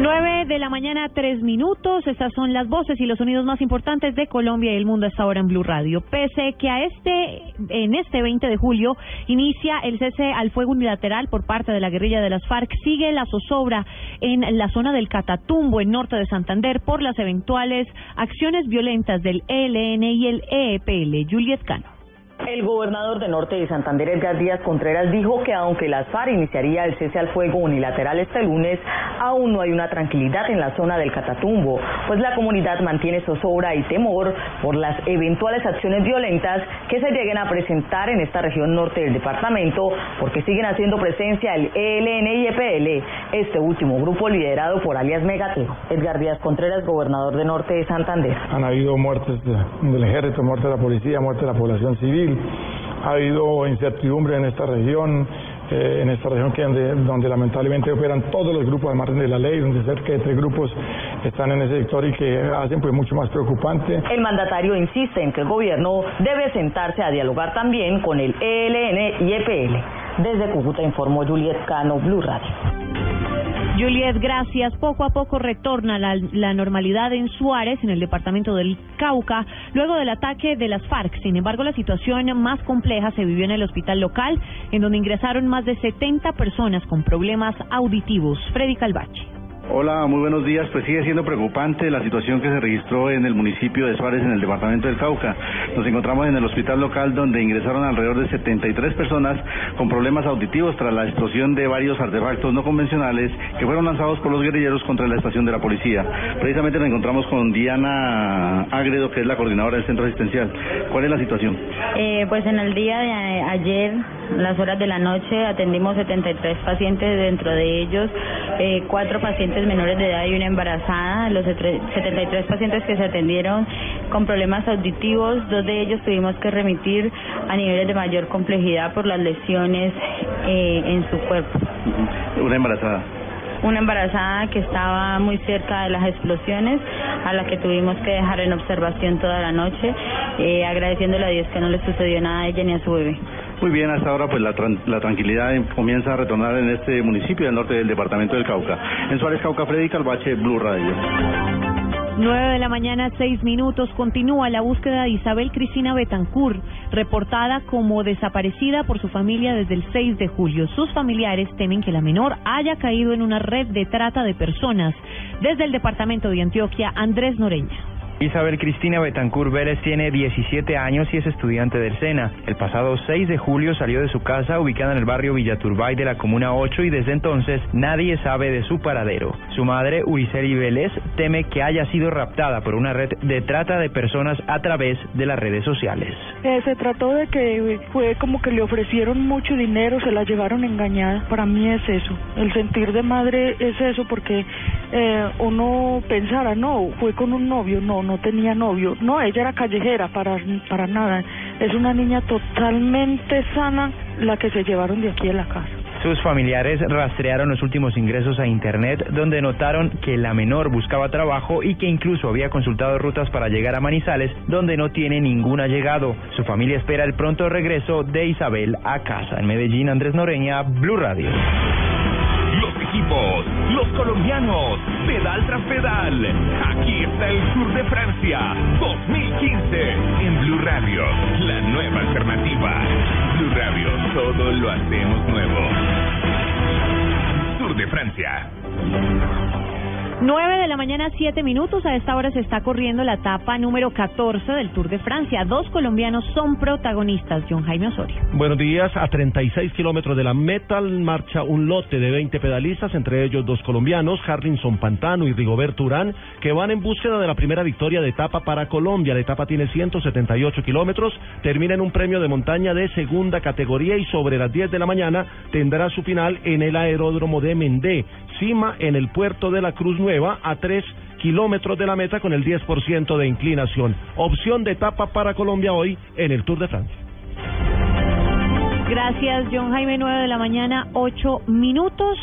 9 de la mañana, tres minutos. Estas son las voces y los sonidos más importantes de Colombia y el mundo a esta hora en Blue Radio. Pese que a este, en este 20 de julio inicia el cese al fuego unilateral por parte de la guerrilla de las FARC, sigue la zozobra en la zona del Catatumbo, en norte de Santander, por las eventuales acciones violentas del ELN y el EEPL. Juliet Cano. El gobernador de Norte de Santander, Edgar Díaz Contreras, dijo que aunque las FARC iniciaría el cese al fuego unilateral este lunes, aún no hay una tranquilidad en la zona del Catatumbo, pues la comunidad mantiene zozobra y temor por las eventuales acciones violentas que se lleguen a presentar en esta región norte del departamento, porque siguen haciendo presencia el ELN y EPL, este último grupo liderado por alias Megateo. Edgar Díaz Contreras, gobernador de Norte de Santander. Han habido muertes del ejército, muerte de la policía, muerte de la población civil ha habido incertidumbre en esta región, eh, en esta región donde, lamentablemente operan todos los grupos al margen de la ley, donde cerca de tres grupos están en ese sector y que hacen pues mucho más preocupante. El mandatario insiste en que el gobierno debe sentarse a dialogar también con el ELN y EPL. Desde Cúcuta informó Juliet Cano, Blue Radio. Juliet, gracias. Poco a poco retorna la, la, normalidad en Suárez, en el departamento del Cauca, luego del ataque de las FARC. Sin embargo, la situación más compleja se vivió en el hospital local, en donde ingresaron más de 70 personas con problemas auditivos. Freddy Calvache. Hola, muy buenos días. Pues sigue siendo preocupante la situación que se registró en el municipio de Suárez, en el departamento del Cauca. Nos encontramos en el hospital local donde ingresaron alrededor de 73 personas con problemas auditivos tras la explosión de varios artefactos no convencionales que fueron lanzados por los guerrilleros contra la estación de la policía. Precisamente nos encontramos con Diana Agredo, que es la coordinadora del centro asistencial. ¿Cuál es la situación? Eh, pues en el día de ayer, las horas de la noche, atendimos 73 pacientes, dentro de ellos eh, cuatro pacientes menores de edad y una embarazada. Los 73 pacientes que se atendieron con problemas auditivos, dos de ellos tuvimos que remitir a niveles de mayor complejidad por las lesiones eh, en su cuerpo. Una embarazada una embarazada que estaba muy cerca de las explosiones, a la que tuvimos que dejar en observación toda la noche, eh, agradeciéndole a Dios que no le sucedió nada a ella ni a su bebé. Muy bien, hasta ahora pues la, la tranquilidad comienza a retornar en este municipio del norte del departamento del Cauca. En Suárez, Cauca, Freddy Calvache, Blue Radio. 9 de la mañana, 6 minutos. Continúa la búsqueda de Isabel Cristina Betancourt, reportada como desaparecida por su familia desde el 6 de julio. Sus familiares temen que la menor haya caído en una red de trata de personas. Desde el departamento de Antioquia, Andrés Noreña. Isabel Cristina Betancur Vélez tiene 17 años y es estudiante del SENA. El pasado 6 de julio salió de su casa ubicada en el barrio Villaturbay de la Comuna 8 y desde entonces nadie sabe de su paradero. Su madre, Uriceli Vélez, teme que haya sido raptada por una red de trata de personas a través de las redes sociales. Eh, se trató de que fue como que le ofrecieron mucho dinero, se la llevaron engañada. Para mí es eso. El sentir de madre es eso porque eh, uno pensara, no, fue con un novio, no, no tenía novio. No, ella era callejera, para, para nada. Es una niña totalmente sana la que se llevaron de aquí a la casa. Sus familiares rastrearon los últimos ingresos a Internet donde notaron que la menor buscaba trabajo y que incluso había consultado rutas para llegar a Manizales donde no tiene ningún allegado. Su familia espera el pronto regreso de Isabel a casa. En Medellín, Andrés Noreña, Blue Radio los colombianos, pedal tras pedal. Aquí está el Tour de Francia 2015 en Blue Radio, la nueva alternativa. Blue Radio, todo lo hacemos nuevo. Tour de Francia. 9 de la mañana, 7 minutos. A esta hora se está corriendo la etapa número 14 del Tour de Francia. Dos colombianos son protagonistas. John Jaime Osorio. Buenos días. A 36 kilómetros de la meta marcha un lote de 20 pedalistas, entre ellos dos colombianos, Harlinson Pantano y Rigoberto Urán, que van en búsqueda de la primera victoria de etapa para Colombia. La etapa tiene 178 kilómetros, termina en un premio de montaña de segunda categoría y sobre las 10 de la mañana tendrá su final en el aeródromo de Mendé, cima en el puerto de la Cruz Nueva a 3 kilómetros de la meta con el 10% de inclinación. Opción de etapa para Colombia hoy en el Tour de Francia. Gracias, John Jaime, 9 de la mañana, 8 minutos.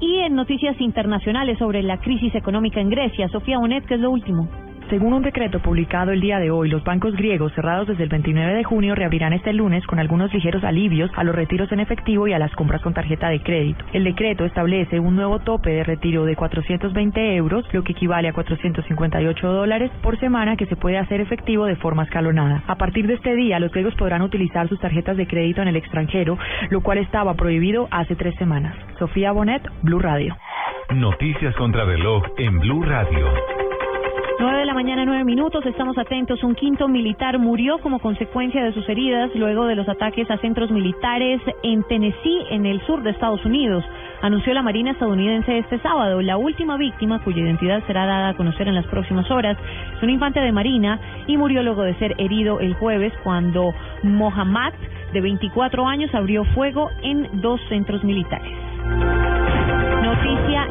Y en noticias internacionales sobre la crisis económica en Grecia, Sofía Bonet, ¿qué es lo último? Según un decreto publicado el día de hoy, los bancos griegos cerrados desde el 29 de junio reabrirán este lunes con algunos ligeros alivios a los retiros en efectivo y a las compras con tarjeta de crédito. El decreto establece un nuevo tope de retiro de 420 euros, lo que equivale a 458 dólares por semana que se puede hacer efectivo de forma escalonada. A partir de este día, los griegos podrán utilizar sus tarjetas de crédito en el extranjero, lo cual estaba prohibido hace tres semanas. Sofía Bonet, Blue Radio. Noticias contra reloj en Blue Radio. 9 de la mañana, 9 minutos. Estamos atentos. Un quinto militar murió como consecuencia de sus heridas luego de los ataques a centros militares en Tennessee, en el sur de Estados Unidos. Anunció la Marina estadounidense este sábado. La última víctima, cuya identidad será dada a conocer en las próximas horas, es un infante de Marina y murió luego de ser herido el jueves cuando Mohammad, de 24 años, abrió fuego en dos centros militares.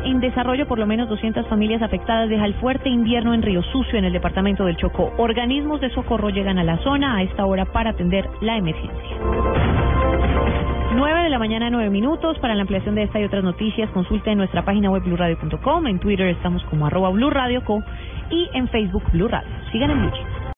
En desarrollo, por lo menos 200 familias afectadas deja el fuerte invierno en Río Sucio, en el departamento del Chocó. Organismos de socorro llegan a la zona a esta hora para atender la emergencia. 9 de la mañana, 9 minutos. Para la ampliación de esta y otras noticias, consulte nuestra página web blurradio.com. En Twitter estamos como arroba blurradioco y en Facebook Blue Radio. Sigan en Blue.